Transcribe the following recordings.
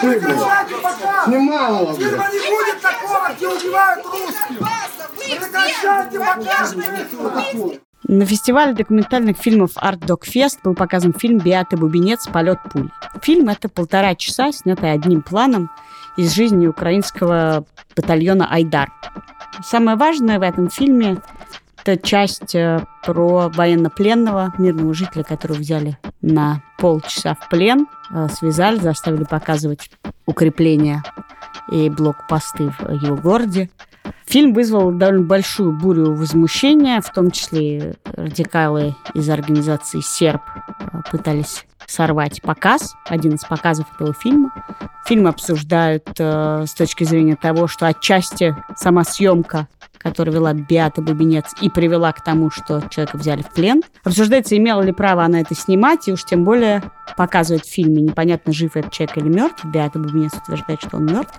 прекращайте пока! Снимала, Фильма не будет такого, где убивают русских! Прекращайте пока! На фестивале документальных фильмов Art Dog Fest был показан фильм «Беата Бубенец. Полет пуль». Фильм – это полтора часа, снятый одним планом из жизни украинского батальона «Айдар». Самое важное в этом фильме – это часть э, про военнопленного, мирного жителя, которого взяли на полчаса в плен, э, связали, заставили показывать укрепления и блокпосты в его городе. Фильм вызвал довольно большую бурю возмущения, в том числе радикалы из организации «Серб» э, пытались сорвать показ, один из показов этого фильма. Фильм обсуждают э, с точки зрения того, что отчасти сама съемка, которую вела Беата Бубенец, и привела к тому, что человека взяли в плен. Обсуждается, имела ли право она это снимать, и уж тем более показывает в фильме, непонятно, жив этот человек или мертв. Беата Бубенец утверждает, что он мертв.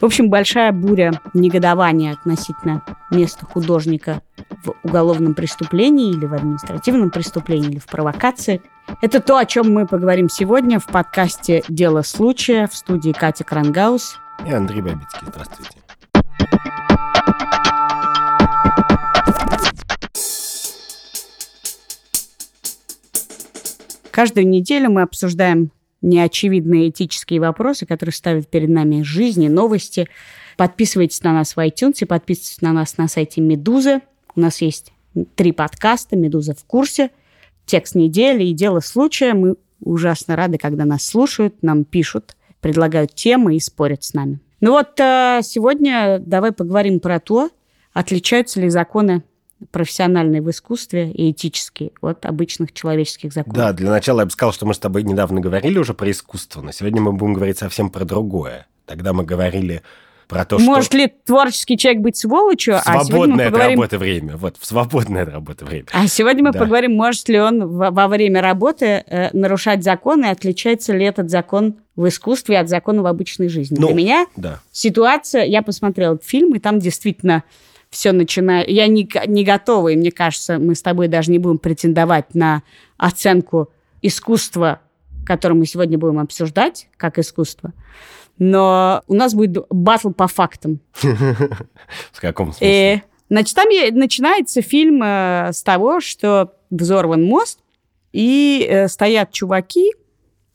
В общем, большая буря негодования относительно места художника в уголовном преступлении или в административном преступлении или в провокации. Это то, о чем мы поговорим сегодня в подкасте «Дело случая» в студии Кати Крангаус. И Андрей Бабицкий. Здравствуйте. Каждую неделю мы обсуждаем неочевидные этические вопросы, которые ставят перед нами жизни, новости. Подписывайтесь на нас в iTunes, подписывайтесь на нас на сайте Медузы. У нас есть три подкаста «Медуза в курсе», «Текст недели» и «Дело случая». Мы ужасно рады, когда нас слушают, нам пишут, предлагают темы и спорят с нами. Ну вот э, сегодня давай поговорим про то, отличаются ли законы профессиональные в искусстве и этические от обычных человеческих законов. Да, для начала я бы сказал, что мы с тобой недавно говорили уже про искусство, но сегодня мы будем говорить совсем про другое. Тогда мы говорили про то, Может что ли творческий человек быть сволочью? в а сегодня мы свободное от поговорим... работы время. Вот, в свободное от работы время. А сегодня мы Да. поговорим, может ли он во, время работы э, нарушать законы, и отличается ли этот закон в искусстве от закона в обычной жизни. Ну, Для меня Да. ситуация, я посмотрела этот фильм, и там действительно все начинает... Я не, не готова, и мне кажется, мы с тобой даже не будем претендовать на оценку искусства, которое мы сегодня будем обсуждать, как искусство. Но у нас будет батл по фактам. В каком смысле? И, значит, там начинается фильм э, с того, что взорван мост, и э, стоят чуваки,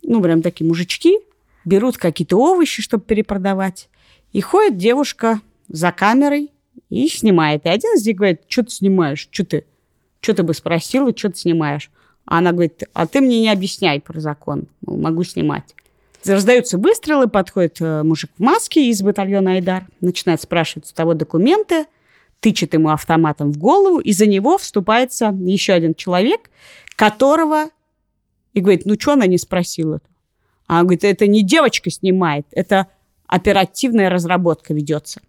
ну, прям такие мужички, берут какие-то овощи, чтобы перепродавать, и ходит девушка за камерой и снимает. И один из них говорит, что ты снимаешь, что ты, что ты бы спросила, что ты снимаешь? А она говорит, а ты мне не объясняй про закон, могу снимать. Раздаются выстрелы, подходит э, мужик в маске из батальона Айдар, начинает спрашивать у того документы, тычет ему автоматом в голову, и за него вступается еще один человек, которого... И говорит, ну что она не спросила? А он говорит, это не девочка снимает, это оперативная разработка ведется.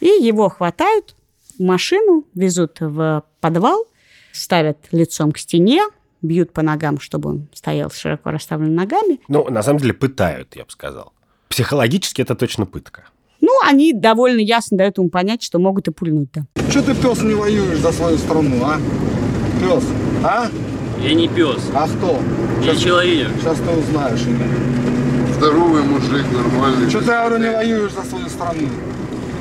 И его хватают в машину, везут в подвал, ставят лицом к стене, бьют по ногам, чтобы он стоял с широко расставленными ногами. Ну, на самом деле, пытают, я бы сказал. Психологически это точно пытка. Ну, они довольно ясно дают ему понять, что могут и пульнуть, да. Че ты, пес, не воюешь за свою страну, а? Пес, а? Я не пес, А кто? я человек. Сейчас ты узнаешь имя. Здоровый мужик, нормальный. Че ты, говорю, не воюешь за свою страну?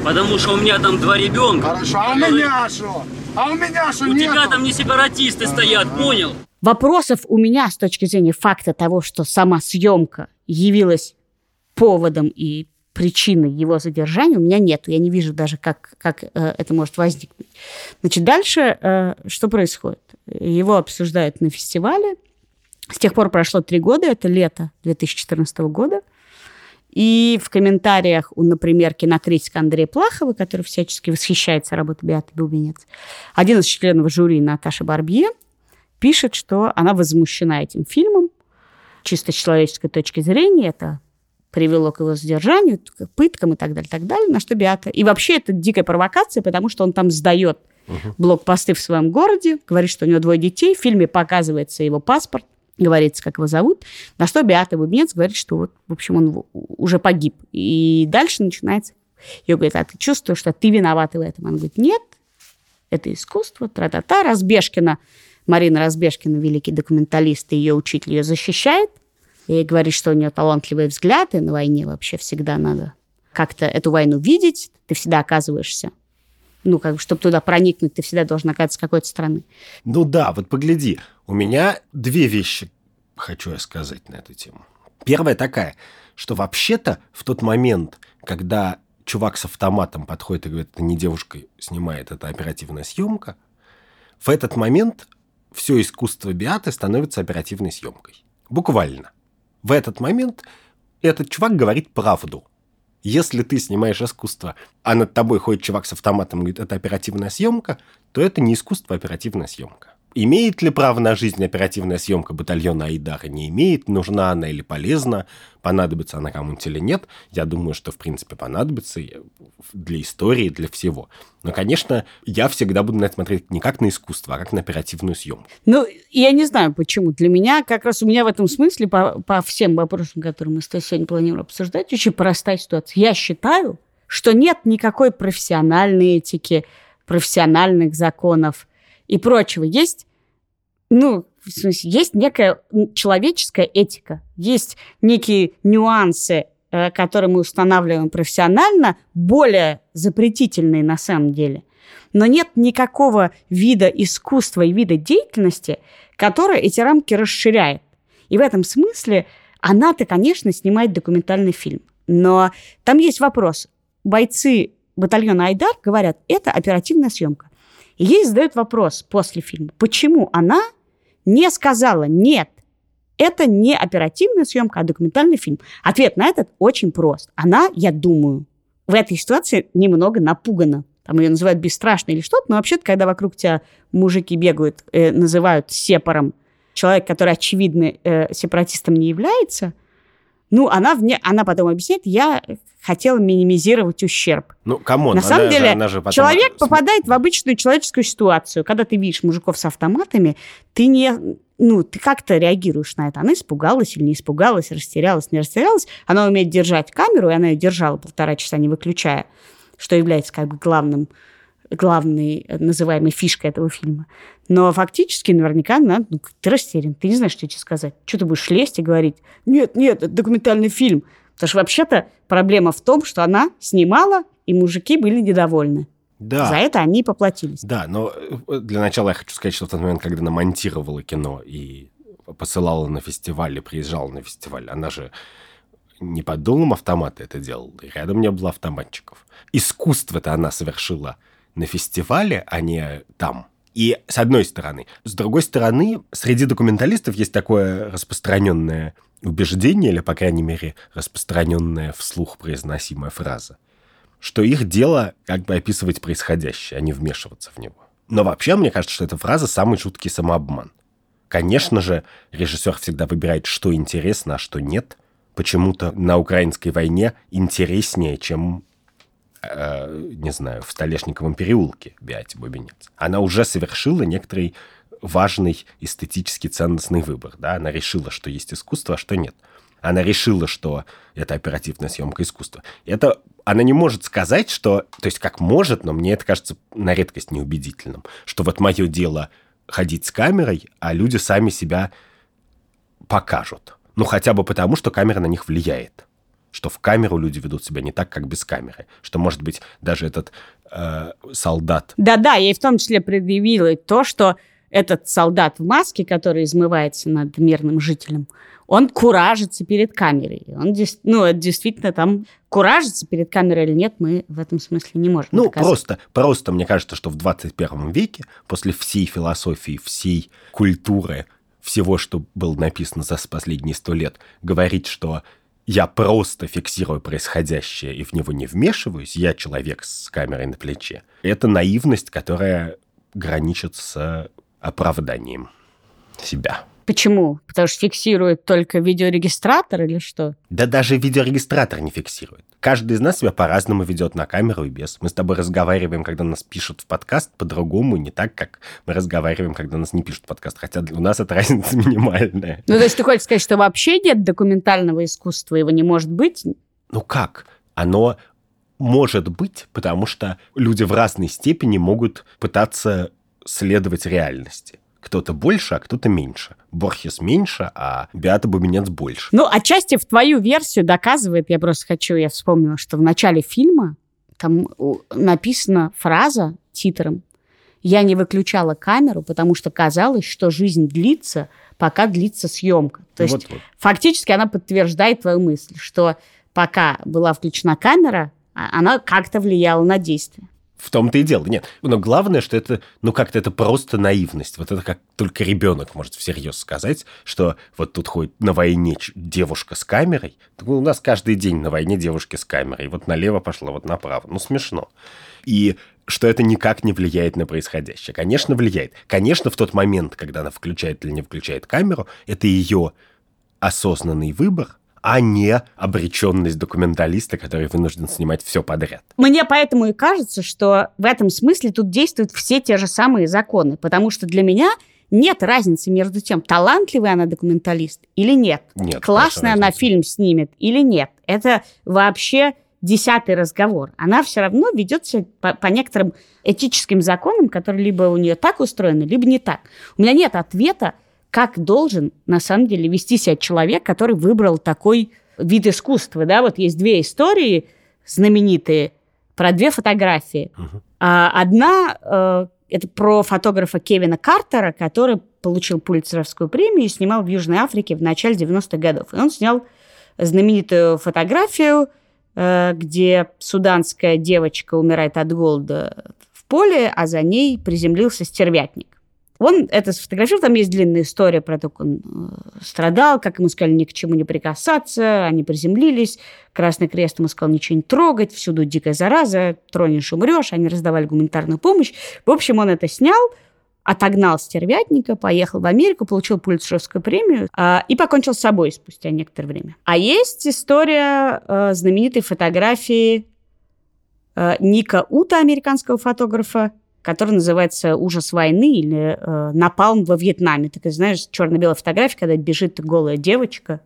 Потому что у меня там два ребенка. Хорошо, а у меня что? А у меня что У нету? тебя там не сепаратисты стоят, понял? Вопросов у меня с точки зрения факта того, что сама съемка явилась поводом и причиной его задержания, у меня нету. Я не вижу даже, как, как э, это может возникнуть. Значит, дальше э, что происходит? Его обсуждают на фестивале. С тех пор прошло три года, это лето 2014 года. И в комментариях у, например, кинокритика Андрея Плахова, который всячески восхищается работой Беаты Бубенец, один из членов жюри Наташа Барбье пишет, что она возмущена этим фильмом, чисто с человеческой точки зрения, это привело к его задержанию, к пыткам и так далее, так далее, на что Беата. И вообще это дикая провокация, потому что он там сдает блокпосты в своем городе, говорит, что у него двое детей, в фильме показывается его паспорт, говорится, как его зовут, на что Беата Бубнец говорит, что вот, в общем, он уже погиб. И дальше начинается... Ее говорит, а ты чувствуешь, что ты виновата в этом? Она говорит, нет, это искусство, тра-та-та. Разбежкина, Марина Разбежкина, великий документалист, и ее учитель ее защищает. и говорит, что у нее талантливые взгляды на войне вообще всегда надо как-то эту войну видеть, ты всегда оказываешься ну, как бы, чтобы туда проникнуть, ты всегда должен оказаться с какой-то стороны. Ну да, вот погляди, у меня две вещи хочу я сказать на эту тему. Первая такая, что вообще-то в тот момент, когда чувак с автоматом подходит и говорит, это не девушка снимает, это оперативная съемка, в этот момент все искусство Биаты становится оперативной съемкой. Буквально. В этот момент этот чувак говорит правду. Если ты снимаешь искусство, а над тобой ходит чувак с автоматом и говорит, это оперативная съемка, то это не искусство, а оперативная съемка. Имеет ли право на жизнь оперативная съемка батальона Айдара? Не имеет. Нужна она или полезна? Понадобится она кому-нибудь или нет? Я думаю, что, в принципе, понадобится для истории, для всего. Но, конечно, я всегда буду на это смотреть не как на искусство, а как на оперативную съемку. Ну, я не знаю, почему. Для меня, как раз у меня в этом смысле, по, по всем вопросам, которые мы с тобой сегодня планируем обсуждать, очень простая ситуация. Я считаю, что нет никакой профессиональной этики, профессиональных законов – и прочего. Есть, ну, в смысле, есть некая человеческая этика, есть некие нюансы, э, которые мы устанавливаем профессионально, более запретительные на самом деле. Но нет никакого вида искусства и вида деятельности, который эти рамки расширяет. И в этом смысле она-то, конечно, снимает документальный фильм. Но там есть вопрос. Бойцы батальона Айдар говорят, это оперативная съемка. И ей задают вопрос после фильма, почему она не сказала «нет, это не оперативная съемка, а документальный фильм». Ответ на этот очень прост. Она, я думаю, в этой ситуации немного напугана. Там ее называют бесстрашной или что-то, но вообще-то, когда вокруг тебя мужики бегают, э, называют сепаром, человек, который, очевидно, э, сепаратистом не является – ну, она, вне, она потом объясняет, я хотела минимизировать ущерб. Ну, come on, на самом деле, она же, она же потом... человек попадает в обычную человеческую ситуацию. Когда ты видишь мужиков с автоматами, ты не... Ну, ты как-то реагируешь на это. Она испугалась или не испугалась, растерялась, не растерялась. Она умеет держать камеру, и она ее держала полтора часа, не выключая, что является как бы главным главной э, называемой фишкой этого фильма. Но фактически наверняка надо, ну, ты растерян, ты не знаешь, что тебе сказать. Что ты будешь лезть и говорить, нет, нет, это документальный фильм. Потому что вообще-то проблема в том, что она снимала, и мужики были недовольны. Да. За это они и поплатились. Да, но э, для начала я хочу сказать, что в тот момент, когда она монтировала кино и посылала на фестиваль, и приезжала на фестиваль, она же не под дулом автомата это делала, рядом не было автоматчиков. Искусство-то она совершила на фестивале, а не там. И с одной стороны. С другой стороны, среди документалистов есть такое распространенное убеждение, или, по крайней мере, распространенная вслух произносимая фраза, что их дело как бы описывать происходящее, а не вмешиваться в него. Но вообще, мне кажется, что эта фраза самый жуткий самообман. Конечно же, режиссер всегда выбирает, что интересно, а что нет. Почему-то на украинской войне интереснее, чем э, не знаю, в Столешниковом переулке Биати Бубенец. Она уже совершила некоторый важный эстетический ценностный выбор. Да? Она решила, что есть искусство, а что нет. Она решила, что это оперативная съемка искусства. Это она не может сказать, что... То есть как может, но мне это кажется на редкость неубедительным. Что вот мое дело ходить с камерой, а люди сами себя покажут. Ну, хотя бы потому, что камера на них влияет что в камеру люди ведут себя не так, как без камеры, что, может быть, даже этот э, солдат... Да-да, я и в том числе предъявила то, что этот солдат в маске, который измывается над мирным жителем, он куражится перед камерой. Он, ну, действительно там куражится перед камерой или нет, мы в этом смысле не можем Ну, доказать. просто, просто мне кажется, что в 21 веке, после всей философии, всей культуры, всего, что было написано за последние сто лет, говорить, что я просто фиксирую происходящее и в него не вмешиваюсь, я человек с камерой на плече, это наивность, которая граничит с оправданием себя. Почему? Потому что фиксирует только видеорегистратор или что? Да даже видеорегистратор не фиксирует. Каждый из нас себя по-разному ведет на камеру и без. Мы с тобой разговариваем, когда нас пишут в подкаст, по-другому, не так, как мы разговариваем, когда нас не пишут в подкаст. Хотя у нас эта разница минимальная. Ну, то есть ты хочешь сказать, что вообще нет документального искусства, его не может быть? Ну как? Оно может быть, потому что люди в разной степени могут пытаться следовать реальности. Кто-то больше, а кто-то меньше. Борхес меньше, а Беата Бубенец больше. Ну, отчасти в твою версию доказывает, я просто хочу, я вспомнила, что в начале фильма там написана фраза титром «Я не выключала камеру, потому что казалось, что жизнь длится, пока длится съемка». То есть Вот-вот. фактически она подтверждает твою мысль, что пока была включена камера, а- она как-то влияла на действие. В том-то и дело. Нет, но главное, что это, ну, как-то это просто наивность. Вот это как только ребенок может всерьез сказать, что вот тут ходит на войне девушка с камерой. Так у нас каждый день на войне девушки с камерой. Вот налево пошло, вот направо. Ну, смешно. И что это никак не влияет на происходящее. Конечно, влияет. Конечно, в тот момент, когда она включает или не включает камеру, это ее осознанный выбор, а не обреченность документалиста, который вынужден снимать все подряд. Мне поэтому и кажется, что в этом смысле тут действуют все те же самые законы, потому что для меня нет разницы между тем, талантливая она документалист или нет. Нет, Классная она фильм снимет или нет. Это вообще десятый разговор. Она все равно ведется по, по некоторым этическим законам, которые либо у нее так устроены, либо не так. У меня нет ответа, как должен на самом деле вести себя человек, который выбрал такой вид искусства. Да? Вот есть две истории знаменитые про две фотографии. А, Одна э, это про фотографа Кевина Картера, который получил Пулитцеровскую премию и снимал в Южной Африке в начале 90-х годов. И он снял знаменитую фотографию, э, где суданская девочка умирает от голода в поле, а за ней приземлился стервятник. Он это сфотографировал, там есть длинная история про то, как он э, страдал, как ему сказали ни к чему не прикасаться, они приземлились, Красный Крест ему сказал ничего не трогать, всюду дикая зараза, тронешь, умрешь, они раздавали гуманитарную помощь. В общем, он это снял, отогнал стервятника, поехал в Америку, получил Пулитцеровскую премию а, и покончил с собой спустя некоторое время. А есть история э, знаменитой фотографии э, Ника Ута, американского фотографа, который называется «Ужас войны» или э, «Напалм во Вьетнаме». Такая, знаешь, черно-белая фотография, когда бежит голая девочка,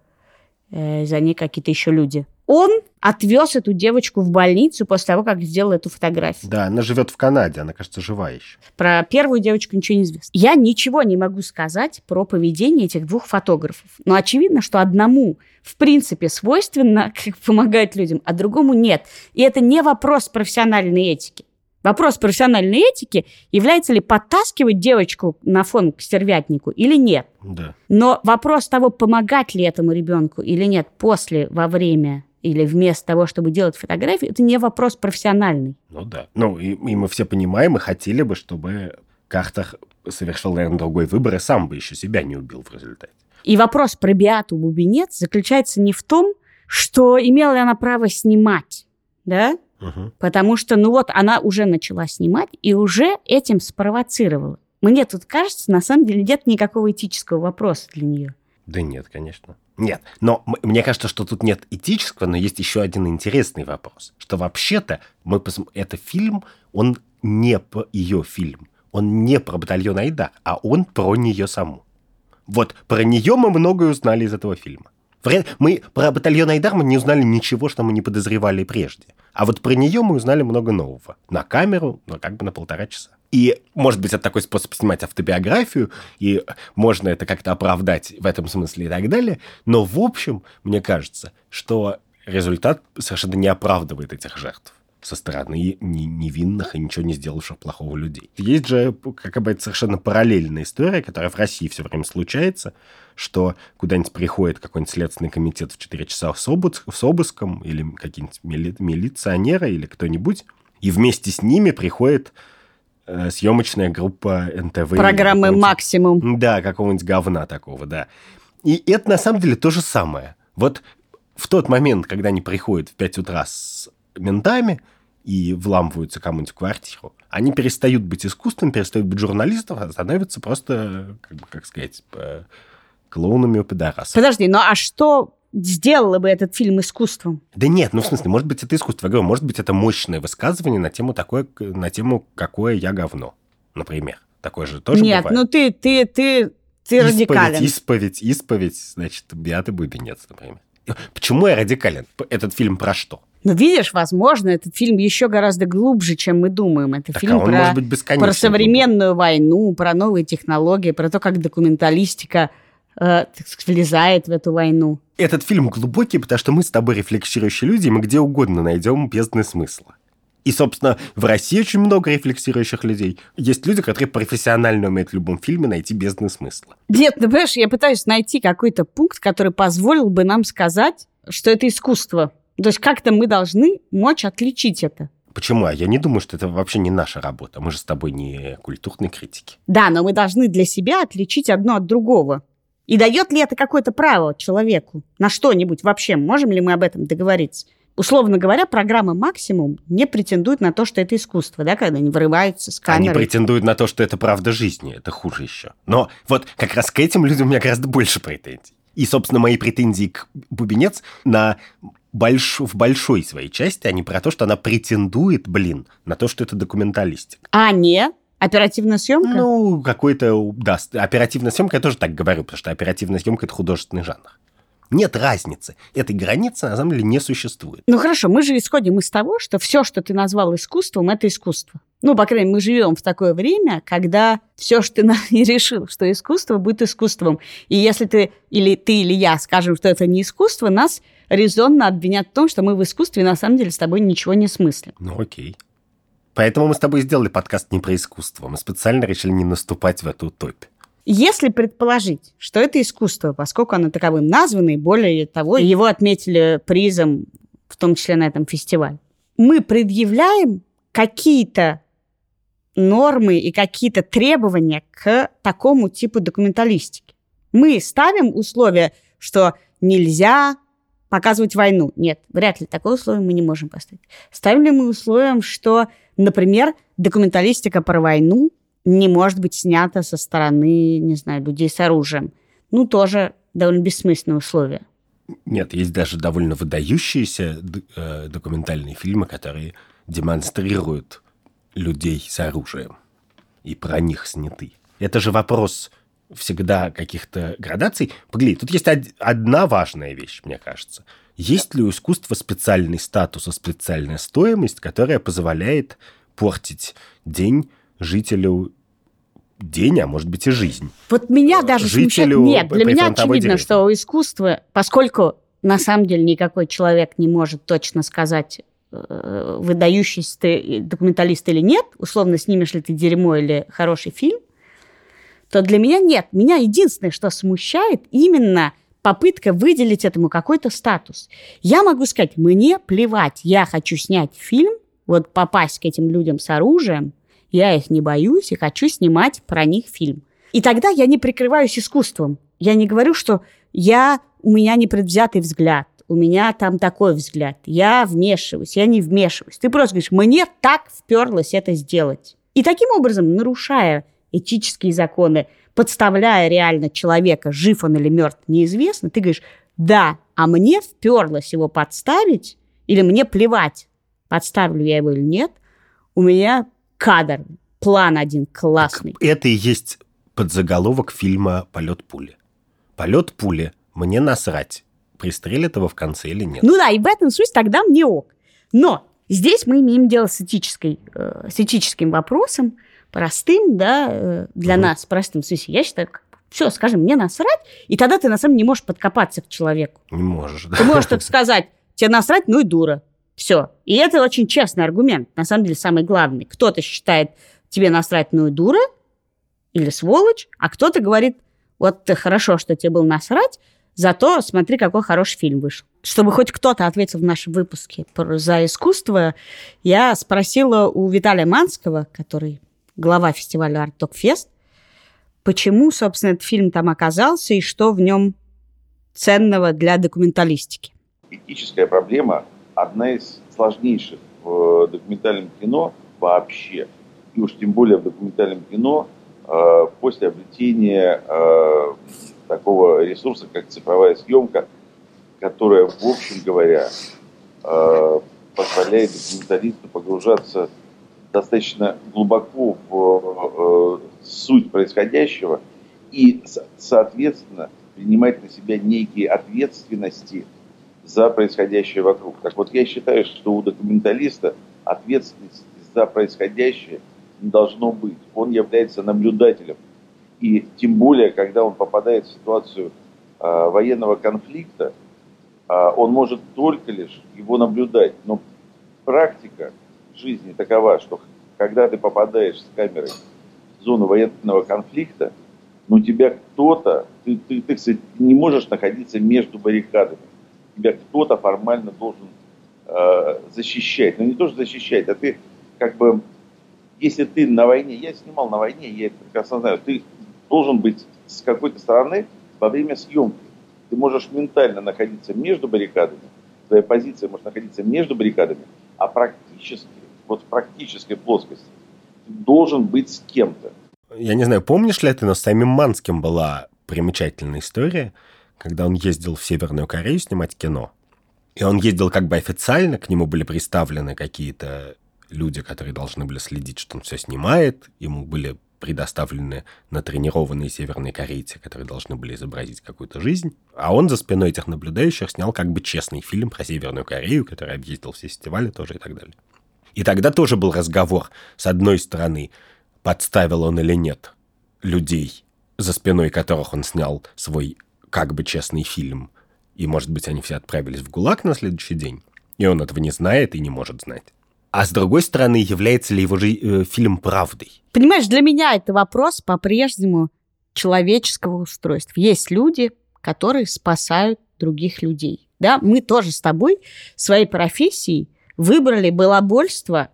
э, за ней какие-то еще люди. Он отвез эту девочку в больницу после того, как сделал эту фотографию. Да, она живет в Канаде, она, кажется, жива еще. Про первую девочку ничего не известно. Я ничего не могу сказать про поведение этих двух фотографов. Но очевидно, что одному, в принципе, свойственно как помогать людям, а другому нет. И это не вопрос профессиональной этики. Вопрос профессиональной этики, является ли подтаскивать девочку на фон к стервятнику или нет. Да. Но вопрос того, помогать ли этому ребенку или нет после, во время или вместо того, чтобы делать фотографии, это не вопрос профессиональный. Ну да. Ну, и, и мы все понимаем и хотели бы, чтобы Картер совершил, наверное, другой выбор и сам бы еще себя не убил в результате. И вопрос про Биату Бубенец заключается не в том, что имела ли она право снимать, да? Мгм. Потому что, ну вот, она уже начала снимать и уже этим спровоцировала. Мне тут кажется, на самом деле нет никакого этического вопроса для нее. Да нет, конечно. Нет, но мне кажется, что тут нет этического, но есть еще один интересный вопрос. Что вообще-то мы посм- это фильм, он не про ее фильм. Он не про батальон Айда, а он про нее саму. Вот про нее мы многое узнали из этого фильма. Мы про батальон Айдар мы не узнали ничего, что мы не подозревали прежде. А вот про нее мы узнали много нового. На камеру, ну, как бы на полтора часа. И, может быть, это такой способ снимать автобиографию, и можно это как-то оправдать в этом смысле и так далее. Но, в общем, мне кажется, что результат совершенно не оправдывает этих жертв со стороны не- невинных и ничего не сделавших плохого людей. Есть же как бы совершенно параллельная история, которая в России все время случается, что куда-нибудь приходит какой-нибудь следственный комитет в 4 часа с, обыск- с обыском, или какие-нибудь мили- милиционеры, или кто-нибудь, и вместе с ними приходит э, съемочная группа НТВ. Программы «Максимум». да, какого-нибудь говна такого, да. И это на самом деле то же самое. Вот в тот момент, когда они приходят в 5 утра с ментами и вламываются кому-нибудь в квартиру, они перестают быть искусством, перестают быть журналистом, а становятся просто, как, бы, как сказать, э, клоунами у пидорасов. Подожди, ну а что сделало бы этот фильм искусством? Да нет, ну в смысле, может быть, это искусство. Я говорю, может быть, это мощное высказывание на тему такое, на тему какое я говно, например. Такое же тоже Нет, бывает. ну ты, ты, ты, ты радикален. Исповедь, исповедь, исповедь, значит, Биаты Бубенец, например. Почему я радикален? Этот фильм про что? Но видишь, возможно, этот фильм еще гораздо глубже, чем мы думаем. Это Так, фильм а про, быть про современную войну, про новые технологии, про то, как документалистика э, влезает в эту войну. Этот фильм глубокий, потому что мы с тобой рефлексирующие люди, и мы где угодно найдем бездны смысла. И, собственно, в России очень много рефлексирующих людей. Есть люди, которые профессионально умеют в любом фильме найти бездны смысла. Нет, ну понимаешь, я пытаюсь найти какой-то пункт, который позволил бы нам сказать, что это искусство. То есть как-то мы должны мочь отличить это. Почему? А я не думаю, что это вообще не наша работа. Мы же с тобой не культурные критики. Да, но мы должны для себя отличить одно от другого. И дает ли это какое-то право человеку на что-нибудь вообще? Можем ли мы об этом договориться? Условно говоря, программа «Максимум» не претендует на то, что это искусство, да, когда они вырываются с Они камеры. претендуют на то, что это правда жизни. Это хуже еще. Но вот как раз к этим людям у меня гораздо больше претензий. И, собственно, мои претензии к Бубенец на больш... в большой своей части, они про то, что она претендует, блин, на то, что это документалистика. А не оперативная съемка? Ну, какой-то, да, оперативная съемка, я тоже так говорю, потому что оперативная съемка – это художественный жанр. Нет разницы. Этой границы, на самом деле, не существует. Ну хорошо, мы же исходим из того, что все, что ты назвал искусством, это искусство. Ну, по крайней мере, мы живем в такое время, когда все, что ты и решил, что искусство будет искусством. И если ты или ты, или я скажем, что это не искусство, нас резонно обвинят в том, что мы в искусстве на самом деле с тобой ничего не смыслим. Ну, окей. Поэтому мы с тобой сделали подкаст не про искусство. Мы специально решили не наступать в эту топь. Если предположить, что это искусство, поскольку оно таковым названо, и более того, его отметили призом, в том числе на этом фестивале, мы предъявляем какие-то нормы и какие-то требования к такому типу документалистики. Мы ставим условия, что нельзя показывать войну. Нет, вряд ли такое условие мы не можем поставить. Ставим ли мы условием, что, например, документалистика про войну не может быть снята со стороны, не знаю, людей с оружием? Ну, тоже довольно бессмысленное условие. Нет, есть даже довольно выдающиеся э, документальные фильмы, которые демонстрируют людей с оружием. И про них сняты. Это же вопрос всегда каких-то градаций. Погоди, тут есть од- одна важная вещь, мне кажется. Есть ли у искусства специальный статус и специальная стоимость, которая позволяет портить день жителю день, а может быть и жизнь? Вот меня даже смущает... жителю Нет, для меня очевидно, деревни. что у искусства, поскольку на самом деле никакой человек не может точно сказать, э, выдающийся ты документалист или нет, условно, снимешь ли ты дерьмо или хороший фильм, то для меня нет. Меня единственное, что смущает, именно попытка выделить этому какой-то статус. Я могу сказать, мне плевать, я хочу снять фильм, вот попасть к этим людям с оружием, я их не боюсь и хочу снимать про них фильм. И тогда я не прикрываюсь искусством. Я не говорю, что я, у меня непредвзятый взгляд, у меня там такой взгляд, я вмешиваюсь, я не вмешиваюсь. Ты просто говоришь, мне так вперлось это сделать. И таким образом, нарушая этические законы, подставляя реально человека, жив он или мертв, неизвестно, ты говоришь, да, а мне вперлось его подставить, или мне плевать, подставлю я его или нет, у меня кадр, план один классный. Это и есть подзаголовок фильма «Полет пули». «Полет пули. Мне насрать, пристрелят его в конце или нет». Ну да, и в этом смысле тогда мне ок. Но здесь мы имеем дело с, этической, э, с этическим вопросом, простым, да, э, для Мгм. нас, простым. В смысле, я считаю, все, скажем, мне насрать, и тогда ты на самом деле не можешь подкопаться к человеку. Не можешь, да. Ты можешь так сказать, тебе насрать, ну и дура. Все. И это очень честный аргумент, на самом деле самый главный. Кто-то считает тебе насрать, ну дура, или сволочь, а кто-то говорит, вот ты хорошо, что тебе был насрать, зато смотри, какой хороший фильм вышел. Чтобы хоть кто-то ответил в нашем выпуске за искусство, я спросила у Виталия Манского, который глава фестиваля Art Dog Fest, почему, собственно, этот фильм там оказался и что в нем ценного для документалистики. этическая проблема одна из сложнейших в документальном кино вообще. И уж тем более в документальном кино э, после обретения э, такого ресурса, как цифровая съемка, которая, в общем говоря, э, позволяет документалисту погружаться достаточно глубоко в э, суть происходящего и, со- соответственно, принимать на себя некие ответственности за происходящее вокруг. Так вот, я считаю, что у документалиста ответственность за происходящее должно быть. Он является наблюдателем. И тем более, когда он попадает в ситуацию э, военного конфликта, э, он может только лишь его наблюдать. Но практика жизни такова, что когда ты попадаешь с камерой в зону военного конфликта, ну тебя кто-то, ты, ты, ты, кстати, не можешь находиться между баррикадами. Тебя кто-то формально должен э, защищать. Но не то, что защищать, а ты как бы, если ты на войне, я снимал на войне, я это прекрасно знаю, ты должен быть с какой-то стороны во время съемки. Ты можешь ментально находиться между баррикадами, твоя позиция может находиться между баррикадами, а практически, вот в практической плоскости, ты должен быть с кем-то. Я не знаю, помнишь ли ты, но с самим Манским была примечательная история, когда он ездил в Северную Корею снимать кино. И он ездил как бы официально, к нему были представлены какие-то люди, которые должны были следить, что он все снимает. Ему были предоставлены натренированные северные корейцы, которые должны были изобразить какую-то жизнь. А он за спиной этих наблюдающих снял как бы честный фильм про Северную Корею, который объездил все фестивали тоже и так далее. И тогда тоже был разговор, с одной стороны, подставил он или нет людей, за спиной которых он снял свой как бы честный фильм, и, может быть, они все отправились в ГУЛАГ на следующий день, и он этого не знает и не может знать. А с другой стороны, является ли его же э, фильм правдой? Понимаешь, для меня это вопрос по-прежнему человеческого устройства. Есть люди, которые спасают других людей. Да, мы тоже с тобой своей профессией выбрали балабольство,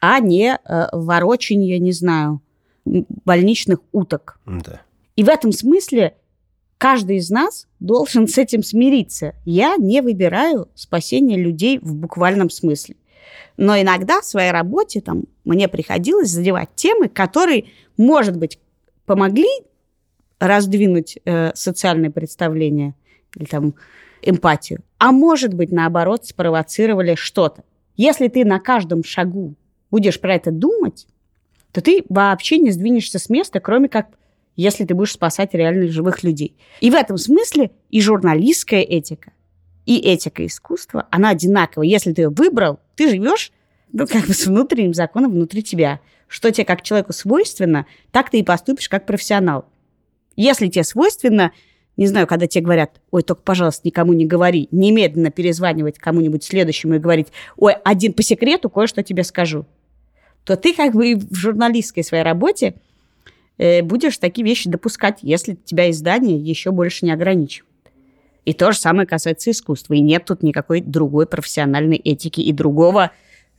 а не э, ворочение, не знаю, больничных уток. Да. И в этом смысле каждый из нас должен с этим смириться. Я не выбираю спасение людей в буквальном смысле. Но иногда в своей работе там, мне приходилось задевать темы, которые, может быть, помогли раздвинуть э, социальные представления или там эмпатию, а может быть, наоборот, спровоцировали что-то. Если ты на каждом шагу будешь про это думать, то ты вообще не сдвинешься с места, кроме как если ты будешь спасать реально живых людей. И в этом смысле и журналистская этика, и этика искусства, она одинакова. Если ты ее выбрал, ты живешь ну, как бы с внутренним законом внутри тебя. Что тебе как человеку свойственно, так ты и поступишь как профессионал. Если тебе свойственно, не знаю, когда тебе говорят, ой, только, пожалуйста, никому не говори, немедленно перезванивать кому-нибудь следующему и говорить, ой, один по секрету кое-что тебе скажу, то ты как бы в журналистской своей работе будешь такие вещи допускать, если тебя издание еще больше не ограничивает. И то же самое касается искусства. И нет тут никакой другой профессиональной этики и другого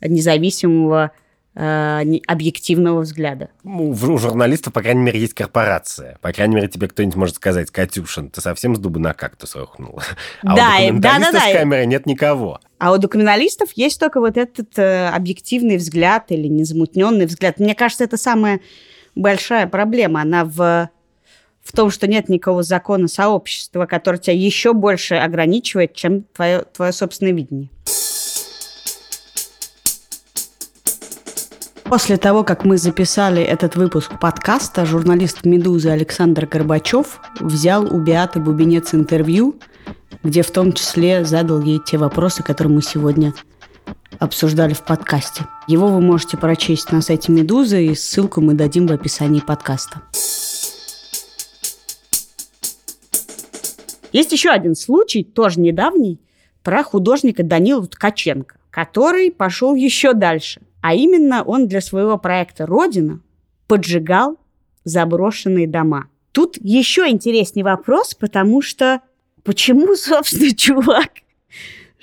независимого э, объективного взгляда. Ну, у журналистов, по крайней мере, есть корпорация. По крайней мере, тебе кто-нибудь может сказать, Катюшин, ты совсем с дуба на кактус рухнула. А да, у документалиста да, да, с камерой нет никого. А у документалистов есть только вот этот э, объективный взгляд или незамутненный взгляд. Мне кажется, это самая большая проблема. Она в в том, что нет никакого закона сообщества, который тебя еще больше ограничивает, чем твое, твое собственное видение. После того, как мы записали этот выпуск подкаста, журналист «Медузы» Александр Горбачев взял у Биаты Бубенец интервью, где в том числе задал ей те вопросы, которые мы сегодня обсуждали в подкасте. Его вы можете прочесть на сайте «Медузы», и ссылку мы дадим в описании подкаста. Есть еще один случай, тоже недавний, про художника Данила Ткаченко, который пошел еще дальше. А именно он для своего проекта «Родина» поджигал заброшенные дома. Тут еще интереснее вопрос, потому что почему, собственно, чувак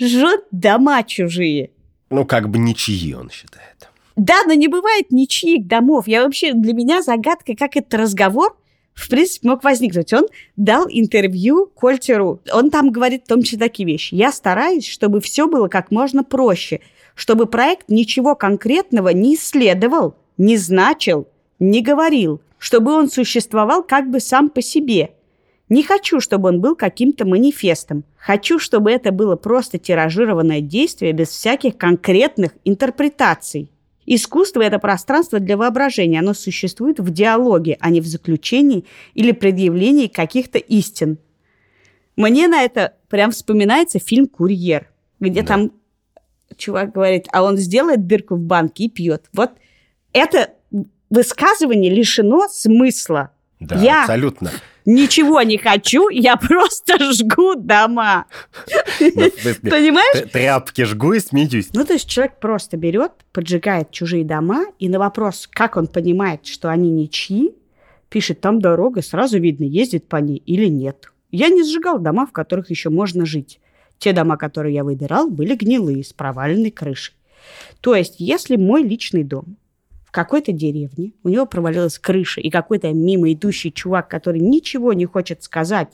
жжет дома чужие? Ну, как бы ничьи, он считает. Да, но не бывает ничьих домов. Я вообще, для меня загадка, как этот разговор в принципе, мог возникнуть. Он дал интервью Кольтеру. Он там говорит в том числе такие вещи. Я стараюсь, чтобы все было как можно проще, чтобы проект ничего конкретного не исследовал, не значил, не говорил, чтобы он существовал как бы сам по себе. Не хочу, чтобы он был каким-то манифестом. Хочу, чтобы это было просто тиражированное действие без всяких конкретных интерпретаций. Искусство – это пространство для воображения. Оно существует в диалоге, а не в заключении или предъявлении каких-то истин. Мне на это прям вспоминается фильм «Курьер», где Да. там чувак говорит, а он сделает дырку в банке и пьет. Вот это высказывание лишено смысла. Да, Я- абсолютно. Ничего не хочу, я просто жгу дома. Понимаешь? Тряпки жгу и смеюсь. Ну, то есть человек просто берет, поджигает чужие дома, и на вопрос, как он понимает, что они ничьи, пишет, там дорога, сразу видно, ездит по ней или нет. Я не сжигал дома, в которых еще можно жить. Те дома, которые я выбирал, были гнилые, с проваленной крышей. То есть, если мой личный дом какой-то деревне, у него провалилась крыша, и какой-то мимо идущий чувак, который ничего не хочет сказать,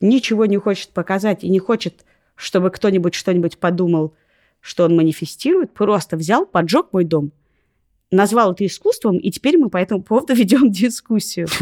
ничего не хочет показать и не хочет, чтобы кто-нибудь что-нибудь подумал, что он манифестирует, просто взял, поджег мой дом, назвал это искусством, и теперь мы по этому поводу ведем дискуссию.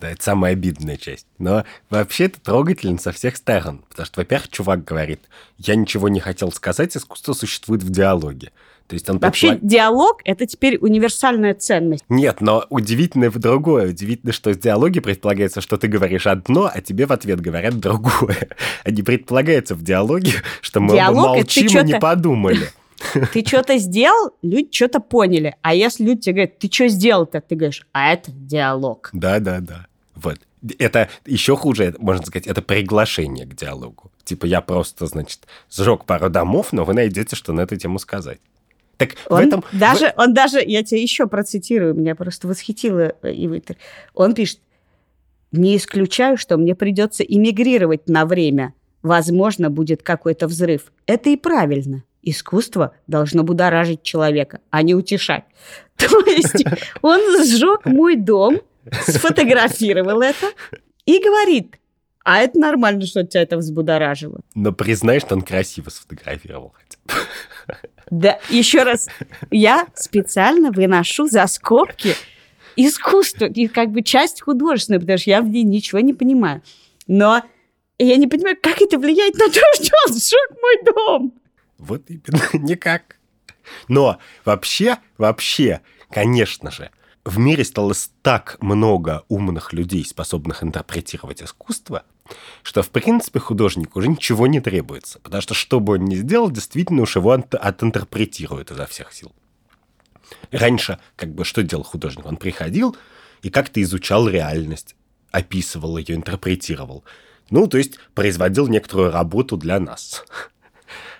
Да, это самая обидная часть. Но вообще это трогательно со всех сторон. Потому что, во-первых, чувак говорит, я ничего не хотел сказать, искусство существует в диалоге. То есть он Вообще предполаг- диалог – это теперь универсальная ценность. Нет, но удивительно в другое. Удивительно, что в диалоге предполагается, что ты говоришь одно, а тебе в ответ говорят другое. А не предполагается в диалоге, что мы Диалог — молчим и не подумали. Ты что-то сделал, люди что-то поняли. А если люди тебе говорят, ты что сделал-то? Ты говоришь, а это диалог. Да, да, да. Вот. Это еще хуже, можно сказать, это приглашение к диалогу. Типа я просто, значит, сжег пару домов, но вы найдете, что на эту тему сказать. Так в Он этом... в- даже, он даже, я тебя еще процитирую, меня просто восхитило э, и вытер. Он пишет, не исключаю, что мне придется эмигрировать на время. Возможно, будет какой-то взрыв. Это и правильно. Искусство должно будоражить человека, а не утешать. То есть он сжег мой дом, сфотографировал это и говорит, а это нормально, что тебя это взбудоражило. Но признай, что он красиво сфотографировал. хотя бы. Да, еще раз, я специально выношу за скобки искусство, и как бы часть художественная, потому что я в ней ничего не понимаю. Но я не понимаю, как это влияет на то, что он сжег мой дом. Вот именно, никак. Но вообще, вообще, конечно же, в мире стало так много умных людей, способных интерпретировать искусство, что, в принципе, художнику уже ничего не требуется. Потому что, что бы он ни сделал, действительно уж его ант- отинтерпретируют изо всех сил. Раньше, как бы, что делал художник? Он приходил и как-то изучал реальность, описывал ее, интерпретировал. Ну, то есть, производил некоторую работу для нас.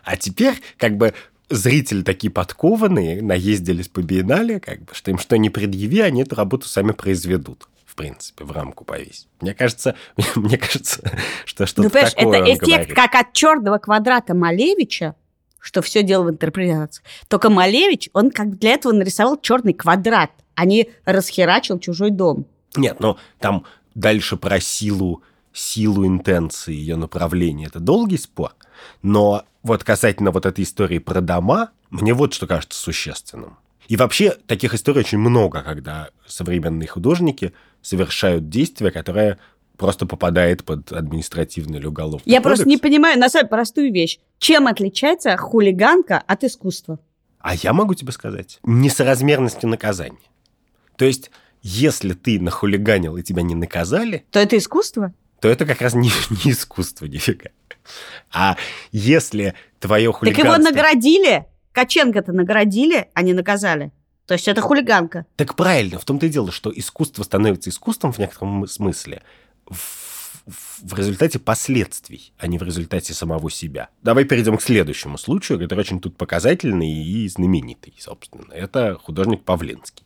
А теперь, как бы, зрители такие подкованные, наездились по биеннале, как бы, что им что не предъяви, они эту работу сами произведут. Принципе, в рамку повесить. Мне кажется, мне кажется, что что-то ну, такое это он эффект, говорит. как от черного квадрата Малевича, что все дело в интерпретации. Только Малевич, он как для этого нарисовал черный квадрат, а не расхерачил чужой дом. Нет, ну там дальше про силу, силу интенции, ее направления. Это долгий спор. Но вот касательно вот этой истории про дома, мне вот что кажется существенным. И вообще таких историй очень много, когда современные художники совершают действие, которое просто попадает под административный или уголовный Я просто не кодекс. понимаю, на самом деле, простую вещь. Чем отличается хулиганка от искусства? А я могу тебе сказать, несоразмерностью наказания. То есть, если ты нахулиганил и тебя не наказали, То это искусство? то это как раз не, не искусство нифига. А если твое Так его хулиганство... наградили. Каченко-то наградили, а не наказали. То есть это хулиганка. Так правильно, в том-то и дело, что искусство становится искусством в некотором смысле в, в- в результате последствий, а не в результате самого себя. Давай перейдем к следующему случаю, который очень тут показательный и знаменитый, собственно. Это художник Павленский.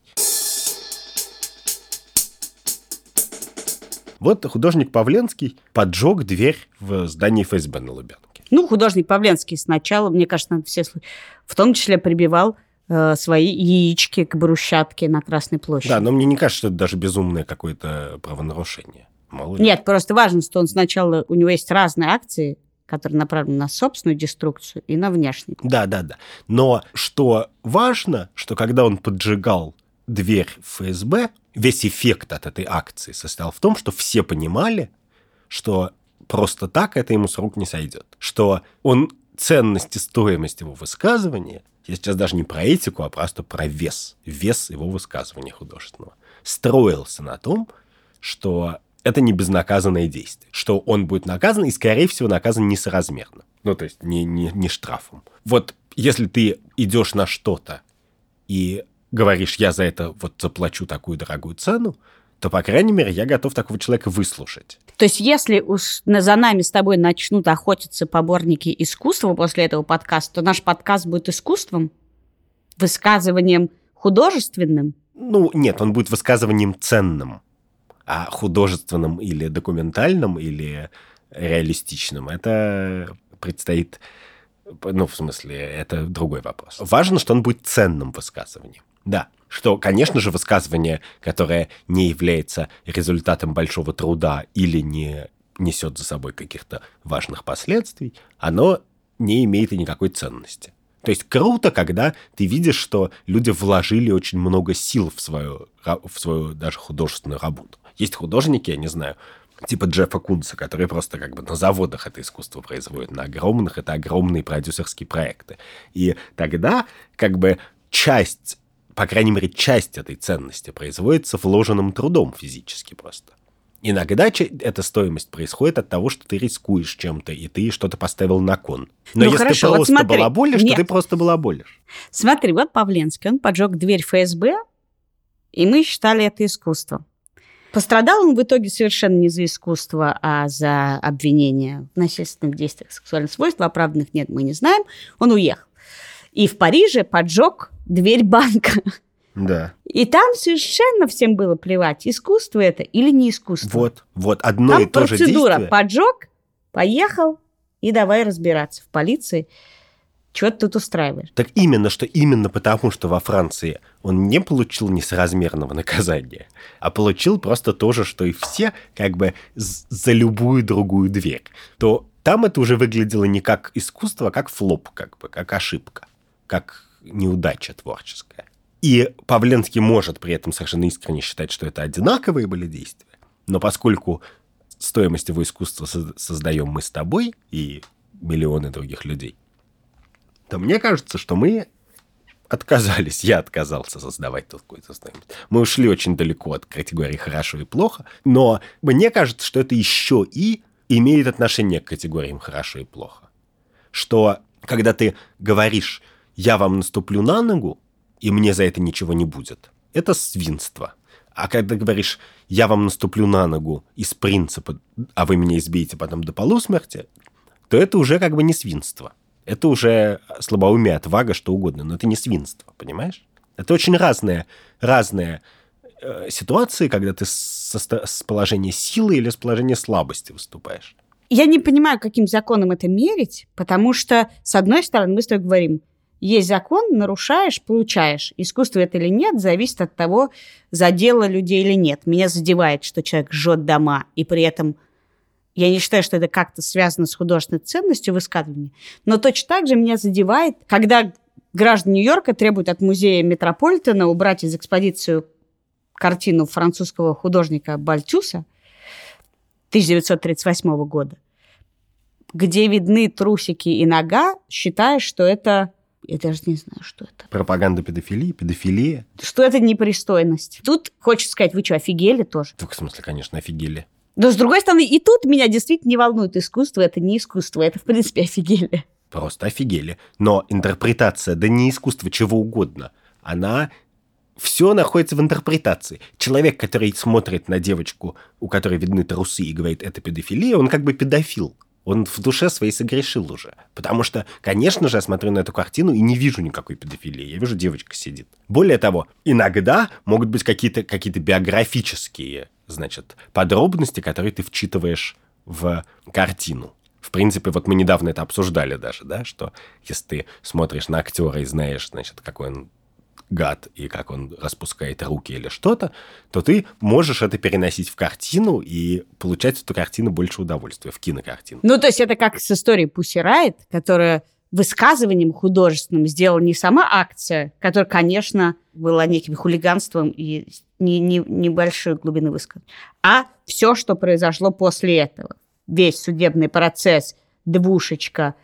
Вот художник Павленский поджег дверь в здании ФСБ на Лубянке. Ну, художник Павленский сначала, мне кажется, надо все в том числе прибивал э, свои яички к брусчатке на Красной площади. Да, но мне не кажется, что это даже безумное какое-то правонарушение. Мало ли. Нет, просто важно, что он сначала, у него есть разные акции, которые направлены на собственную деструкцию и на внешнюю. Да, да, да. Но что важно, что когда он поджигал дверь ФСБ, весь эффект от этой акции состоял в том, что все понимали, что просто так это ему с рук не сойдет. Что он ценность и стоимость его высказывания, я сейчас даже не про этику, а просто про вес, вес его высказывания художественного, строился на том, что это не безнаказанное действие. Что он будет наказан, и, скорее всего, наказан несоразмерно. Ну, то есть не, не, не штрафом. Вот если ты идешь на что-то и говоришь, я за это вот заплачу такую дорогую цену, то, по крайней мере, я готов такого человека выслушать. То есть, если уж за нами с тобой начнут охотиться поборники искусства после этого подкаста, то наш подкаст будет искусством, высказыванием художественным. Ну, нет, он будет высказыванием ценным. А художественным или документальным, или реалистичным, это предстоит... Ну, в смысле, это другой вопрос. Важно, что он будет ценным высказыванием. Да, что, конечно же, высказывание, которое не является результатом большого труда или не несет за собой каких-то важных последствий, оно не имеет и никакой ценности. То есть круто, когда ты видишь, что люди вложили очень много сил в свою, в свою даже художественную работу. Есть художники, я не знаю, типа Джеффа Кунса, которые просто как бы на заводах это искусство производят, на огромных, это огромные продюсерские проекты. И тогда как бы часть, по крайней мере, часть этой ценности производится вложенным трудом физически просто. Иногда эта стоимость происходит от того, что ты рискуешь чем-то, и ты что-то поставил на кон. Но Ну, если хорошо, ты вот просто смотри. балаболишь, Нет. то ты просто балаболишь. Смотри, вот Павленский, он поджег дверь ФСБ, и мы считали это искусством. Пострадал он в итоге совершенно не за искусство, а за обвинение в насильственных действиях сексуальных свойств, оправданных нет, мы не знаем. Он уехал. И в Париже поджег дверь банка. Да. И там совершенно всем было плевать, искусство это или не искусство. Вот, вот одно там и то же процедура. действие. Поджег, поехал, и давай разбираться в полиции. Чего ты тут устраиваешь? Так именно, что именно потому, что во Франции он не получил несоразмерного наказания, а получил просто то же, что и все, как бы за любую другую дверь, то там это уже выглядело не как искусство, а как флоп, как бы, как ошибка, как неудача творческая. И Павленский может при этом совершенно искренне считать, что это одинаковые были действия, но поскольку стоимость его искусства со- создаем мы с тобой и миллионы других людей, то мне кажется, что мы отказались, я отказался создавать тут какую-то стоимость. Мы ушли очень далеко от категории хорошо и плохо, но мне кажется, что это еще и имеет отношение к категориям хорошо и плохо. Что когда ты говоришь, я вам наступлю на ногу, и мне за это ничего не будет, это свинство. А когда говоришь, я вам наступлю на ногу из принципа, а вы меня избьете потом до полусмерти, то это уже как бы не свинство. Это уже слабоумие, отвага, что угодно, но это не свинство, понимаешь? Это очень разные, разные э, ситуации, когда ты со с положения силы или с положения слабости выступаешь. Я не понимаю, каким законом это мерить, потому что, с одной стороны, мы с тобой говорим, есть закон, нарушаешь, получаешь. Искусство это или нет, зависит от того, задело людей или нет. Меня задевает, что человек жжет дома, и при этом я не считаю, что это как-то связано с художественной ценностью высказывания. Но точно так же меня задевает, когда граждане Нью-Йорка требуют от музея Метрополитена убрать из экспозиции картину французского художника Бальтюса 1938 года, где видны трусики и нога, считая, что это... Я даже не знаю, что это. Пропаганда педофилии, педофилия. Что это непристойность. Тут хочется сказать, вы что, офигели тоже? Так, в смысле, конечно, офигели. Но, с другой стороны, и тут меня действительно не волнует искусство. Это не искусство, это, в принципе, офигели. Просто офигели. Но интерпретация, да не искусство, чего угодно, она... Все находится в интерпретации. Человек, который смотрит на девочку, у которой видны трусы, и говорит, это педофилия, он как бы педофил. Он в душе своей согрешил уже. Потому что, конечно же, я смотрю на эту картину и не вижу никакой педофилии. Я вижу, девочка сидит. Более того, иногда могут быть какие-то какие биографические, значит, подробности, которые ты вчитываешь в картину. В принципе, вот мы недавно это обсуждали даже, да, что если ты смотришь на актера и знаешь, значит, какой он гад и как он распускает руки или что-то, то ты можешь это переносить в картину и получать от этой картины больше удовольствия, в кинокартину. Ну, то есть это как с историей Пусси Райт, которая высказыванием художественным сделала не сама акция, которая, конечно, была неким хулиганством и не, не, небольшой глубины высказывания, а все, что произошло после этого. Весь судебный процесс, двушечка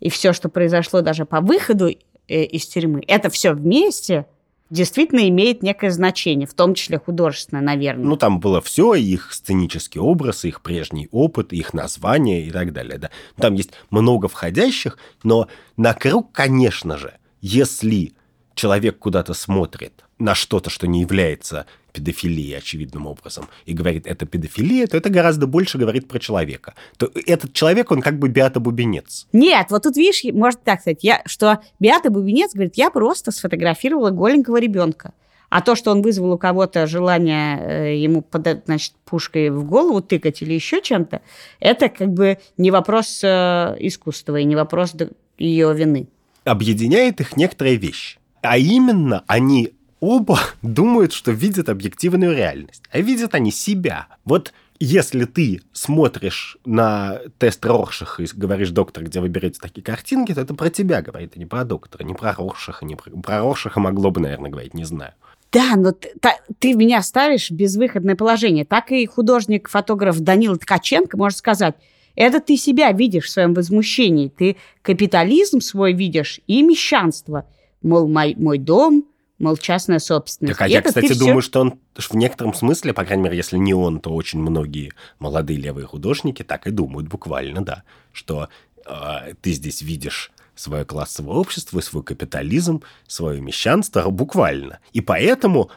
и все, что произошло даже по выходу из тюрьмы, это все вместе действительно имеет некое значение, в том числе художественное, наверное. Ну, там было все, их сценический образ, их прежний опыт, их название и так далее. Да. Там есть много входящих, но на круг, конечно же, если человек куда-то смотрит на что-то, что не является педофилией очевидным образом, и говорит, это педофилия, то это гораздо больше говорит про человека. То этот человек, он как бы Беата-бубенец. Нет, вот тут видишь, может так сказать, я, что Беата Бубенец говорит, я просто сфотографировала голенького ребенка. А то, что он вызвал у кого-то желание э, ему под, значит, пушкой в голову тыкать или еще чем-то, это как бы не вопрос э, искусства и не вопрос ее вины. Объединяет их некоторая вещь. А именно, они оба думают, что видят объективную реальность. А видят они себя. Вот если ты смотришь на тест Роршаха и говоришь, доктор, где вы берете такие картинки, то это про тебя говорит, а не про доктора, не про Роршаха. Не про... про Роршаха могло бы, наверное, говорить, не знаю. Да, но ты, та- ты меня ставишь в безвыходное положение. Так и художник-фотограф Данила Ткаченко может сказать, это ты себя видишь в своем возмущении. Ты капитализм свой видишь и мещанство. Мол, мой, мой дом, мол, частная собственность. Так, а И я, кстати, думаю, что он в некотором смысле, по крайней мере, если не он, то очень многие молодые левые художники так и думают буквально, да, что э, ты здесь видишь свое классовое общество, свой капитализм, свое мещанство буквально. И поэтому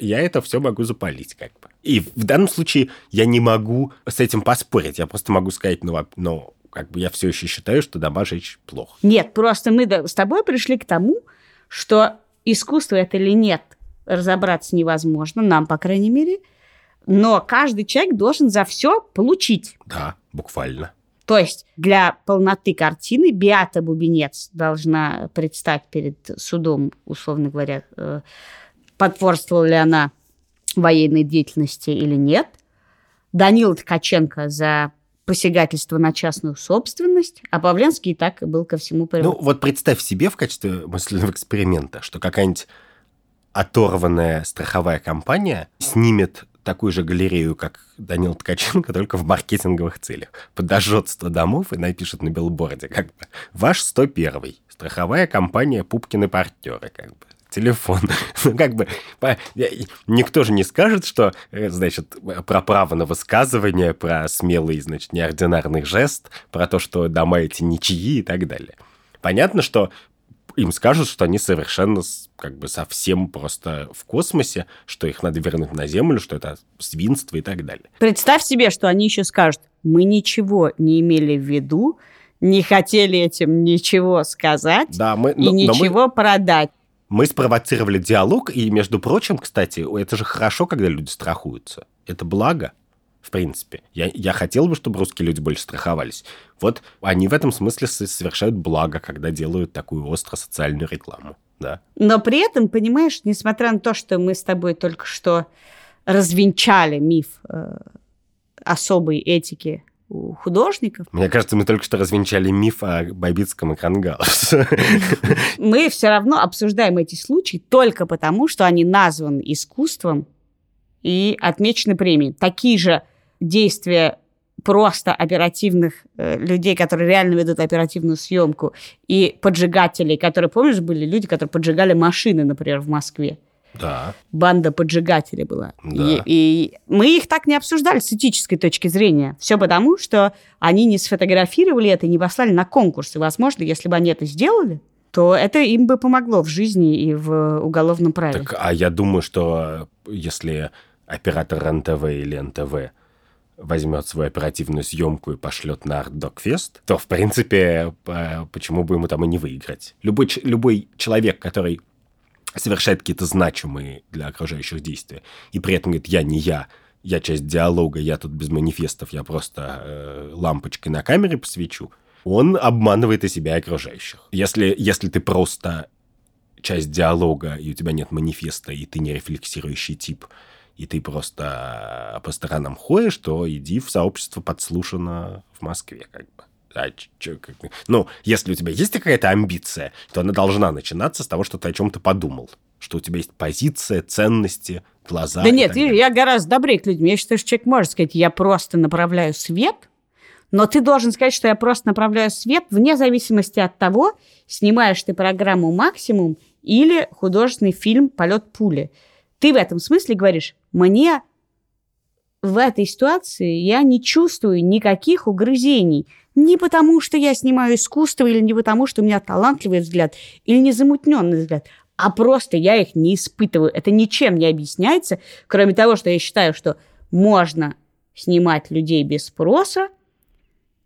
я это все могу запалить как бы. И в данном случае я не могу с этим поспорить. Я просто могу сказать, ну, ну как бы я все еще считаю, что дома жечь плохо. Нет, просто мы с тобой пришли к тому, что искусство это или нет, разобраться невозможно, нам, по крайней мере. Но каждый человек должен за все получить. Да, буквально. То есть для полноты картины Биата Бубенец должна предстать перед судом, условно говоря, э, потворствовала ли она военной деятельности или нет. Данила Ткаченко за посягательство на частную собственность, а Павленский и так был ко всему привык. Ну, вот представь себе в качестве мысленного эксперимента, что какая-нибудь оторванная страховая компания снимет такую же галерею, как Данил Ткаченко, только в маркетинговых целях. Подожжет 100 домов и напишет на билборде, как бы, ваш 101 страховая компания Пупкины партнеры, как бы, телефон. Ну, как бы, по- никто же не скажет, что, э, значит, про право на высказывание, про смелый, значит, неординарный жест, про то, что дома эти ничьи и так далее. Понятно, что им скажут, что они совершенно как бы совсем просто в космосе, что их надо вернуть на Землю, что это свинство и так далее. Представь себе, что они еще скажут, мы ничего не имели в виду, не хотели этим ничего сказать Да, мы, и но- но мы- ничего продать. Мы спровоцировали диалог, и, между прочим, кстати, это же хорошо, когда люди страхуются. Это благо, в принципе. Я, я хотел бы, чтобы русские люди больше страховались. Вот они в этом смысле совершают благо, когда делают такую остро социальную рекламу. Да. Но при этом, понимаешь, несмотря на то, что мы с тобой только что развенчали миф э, особой этики у художников, Мне кажется, мы только что развенчали миф о Бабицком и Крангаус. мы все равно обсуждаем эти случаи только потому, что они названы искусством и отмечены премией. Такие же действия просто оперативных э, людей, которые реально ведут оперативную съемку, и поджигателей, которые, помнишь, были люди, которые поджигали машины, например, в Москве. Да. Банда поджигателей была. Да. И, и мы их так не обсуждали с этической точки зрения. Все потому, что они не сфотографировали это и не послали на конкурс. И, возможно, если бы они это сделали, то это им бы помогло в жизни и в уголовном праве. Так, а я думаю, что если оператор РЕН-ТВ или НТВ возьмет свою оперативную съемку и пошлет на Артдокфест, то, в принципе, по- почему бы ему там и не выиграть? Любой, любой человек, который совершает какие-то значимые для окружающих действия, и при этом говорит, я не я, я часть диалога, я тут без манифестов, я просто э, лампочкой на камере посвечу, он обманывает и себя, и окружающих. Если, если ты просто часть диалога, и у тебя нет манифеста, и ты не рефлексирующий тип, и ты просто по сторонам ходишь, то иди в сообщество подслушано в Москве, как бы. А чё, как? Ну, если у тебя есть какая-то амбиция, то она должна начинаться с того, что ты о чем-то подумал. Что у тебя есть позиция, ценности, глаза. Да нет, видишь, я гораздо добрее к людям. Я считаю, что человек может сказать, я просто направляю свет, но ты должен сказать, что я просто направляю свет вне зависимости от того, снимаешь ты программу «Максимум» или художественный фильм «Полет пули». Ты в этом смысле говоришь, мне в этой ситуации я не чувствую никаких угрызений. Не потому, что я снимаю искусство, или не потому, что у меня талантливый взгляд, или незамутненный взгляд, а просто я их не испытываю. Это ничем не объясняется, кроме того, что я считаю, что можно снимать людей без спроса,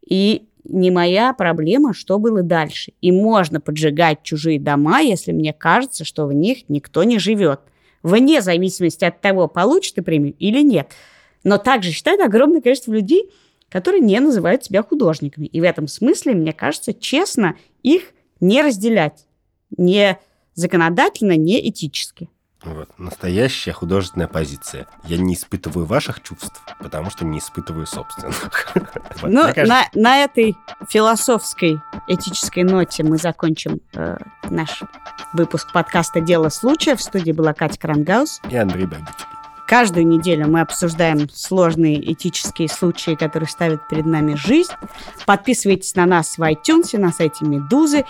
и не моя проблема, что было дальше. И можно поджигать чужие дома, если мне кажется, что в них никто не живет. Вне зависимости от того, получит ты премию или нет. Но также считает огромное количество людей, которые не называют себя художниками. И в этом смысле, мне кажется, честно их не разделять. Не законодательно, не этически. Вот. Настоящая художественная позиция. Я не испытываю ваших чувств, потому что не испытываю собственных. Ну, на, на этой философской, этической ноте мы закончим э, наш выпуск подкаста «Дело случая». В студии была Катя Крангаус. И Андрей Бабичев. Каждую неделю мы обсуждаем сложные этические случаи, которые ставят перед нами жизнь. Подписывайтесь на нас в iTunes, на сайте Медузы.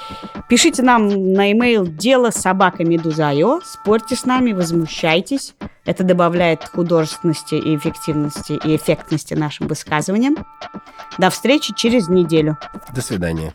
Пишите нам на e-mail дело собака Медуза.io. Спорьте с нами, возмущайтесь. Это добавляет художественности и эффективности и эффектности нашим высказываниям. До встречи через неделю. До свидания.